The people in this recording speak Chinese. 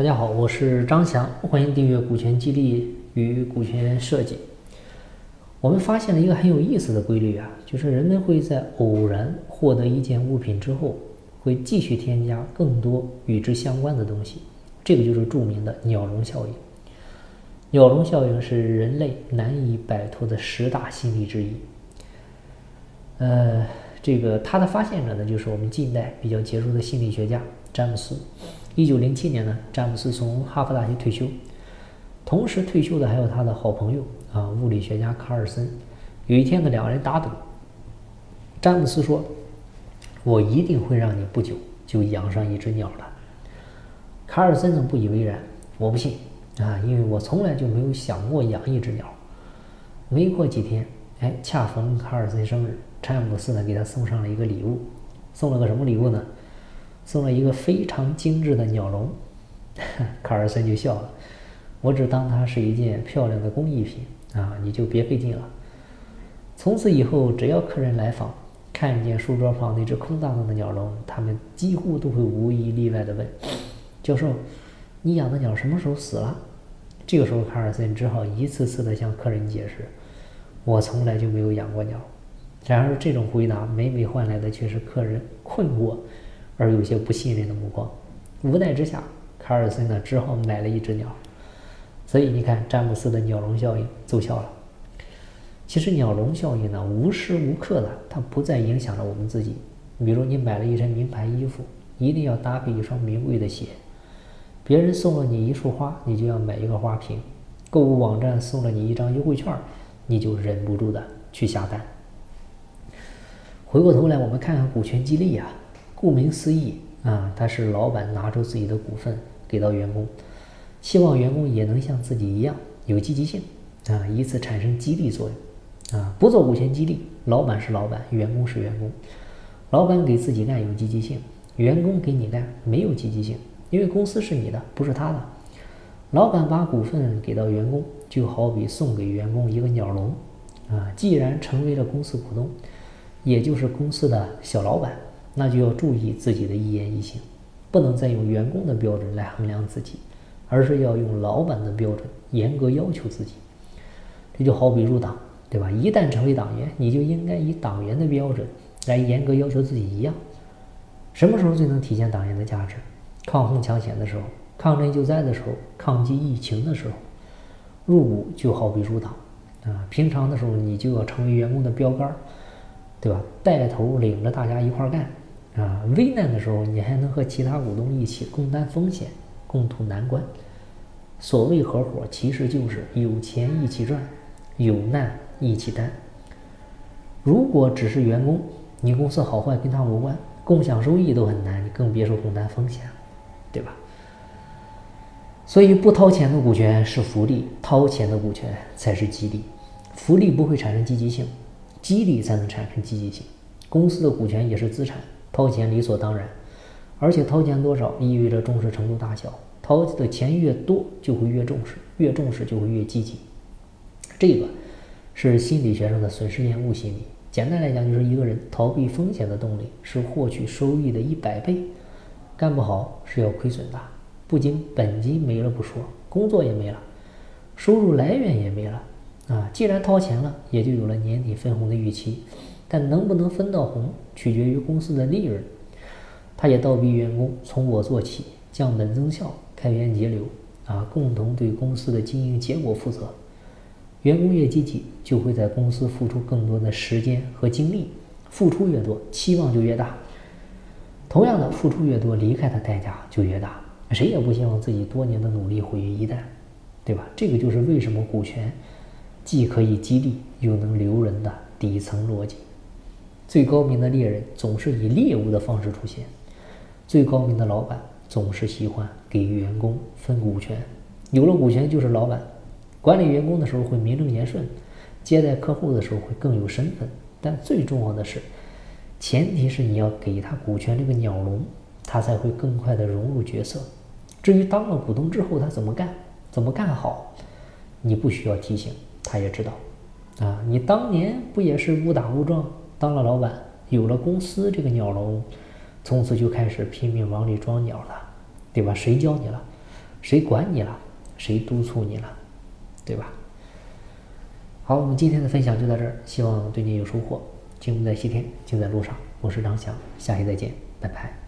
大家好，我是张翔，欢迎订阅股权激励与股权设计。我们发现了一个很有意思的规律啊，就是人们会在偶然获得一件物品之后，会继续添加更多与之相关的东西，这个就是著名的鸟笼效应。鸟笼效应是人类难以摆脱的十大心理之一。呃，这个它的发现者呢，就是我们近代比较杰出的心理学家詹姆斯。一九零七年呢，詹姆斯从哈佛大学退休，同时退休的还有他的好朋友啊，物理学家卡尔森。有一天呢，两个人打赌，詹姆斯说：“我一定会让你不久就养上一只鸟的。”卡尔森呢不以为然：“我不信啊，因为我从来就没有想过养一只鸟。”没过几天，哎，恰逢卡尔森生日，詹姆斯呢给他送上了一个礼物，送了个什么礼物呢？送了一个非常精致的鸟笼，卡尔森就笑了。我只当它是一件漂亮的工艺品啊，你就别费劲了。从此以后，只要客人来访，看见书桌旁那只空荡荡的鸟笼，他们几乎都会无一例外地问：“教授，你养的鸟什么时候死了？”这个时候，卡尔森只好一次次地向客人解释：“我从来就没有养过鸟。”然而，这种回答每每换来的却是客人困惑。而有些不信任的目光，无奈之下，卡尔森呢只好买了一只鸟。所以你看，詹姆斯的鸟笼效应奏效了。其实鸟笼效应呢，无时无刻的它不再影响着我们自己。比如你买了一身名牌衣服，一定要搭配一双名贵的鞋；别人送了你一束花，你就要买一个花瓶；购物网站送了你一张优惠券，你就忍不住的去下单。回过头来，我们看看股权激励啊。顾名思义啊，他是老板拿出自己的股份给到员工，希望员工也能像自己一样有积极性啊，以此产生激励作用啊。不做股权激励，老板是老板，员工是员工。老板给自己干有积极性，员工给你干没有积极性，因为公司是你的，不是他的。老板把股份给到员工，就好比送给员工一个鸟笼啊。既然成为了公司股东，也就是公司的小老板。那就要注意自己的一言一行，不能再用员工的标准来衡量自己，而是要用老板的标准严格要求自己。这就好比入党，对吧？一旦成为党员，你就应该以党员的标准来严格要求自己一样。什么时候最能体现党员的价值？抗洪抢险的时候，抗震救灾的时候，抗击疫情的时候。入伍就好比入党啊，平常的时候你就要成为员工的标杆，对吧？带头领着大家一块干。啊，危难的时候，你还能和其他股东一起共担风险，共度难关。所谓合伙，其实就是有钱一起赚，有难一起担。如果只是员工，你公司好坏跟他无关，共享收益都很难，你更别说共担风险了，对吧？所以，不掏钱的股权是福利，掏钱的股权才是激励。福利不会产生积极性，激励才能产生积极性。公司的股权也是资产。掏钱理所当然，而且掏钱多少意味着重视程度大小。掏的钱越多，就会越重视，越重视就会越积极。这个是心理学上的损失厌恶心理。简单来讲，就是一个人逃避风险的动力是获取收益的一百倍。干不好是要亏损的，不仅本金没了不说，工作也没了，收入来源也没了。啊，既然掏钱了，也就有了年底分红的预期。但能不能分到红，取决于公司的利润。他也倒逼员工从我做起，降本增效，开源节流，啊，共同对公司的经营结果负责。员工越积极，就会在公司付出更多的时间和精力，付出越多，期望就越大。同样的，付出越多，离开的代价就越大。谁也不希望自己多年的努力毁于一旦，对吧？这个就是为什么股权既可以激励，又能留人的底层逻辑。最高明的猎人总是以猎物的方式出现，最高明的老板总是喜欢给员工分股权。有了股权就是老板，管理员工的时候会名正言顺，接待客户的时候会更有身份。但最重要的是，前提是你要给他股权这个鸟笼，他才会更快的融入角色。至于当了股东之后他怎么干，怎么干好，你不需要提醒，他也知道。啊，你当年不也是误打误撞？当了老板，有了公司这个鸟笼，从此就开始拼命往里装鸟了，对吧？谁教你了？谁管你了？谁督促你了？对吧？好，我们今天的分享就到这儿，希望对你有收获。金不在西天，就在路上。我是张翔，下期再见，拜拜。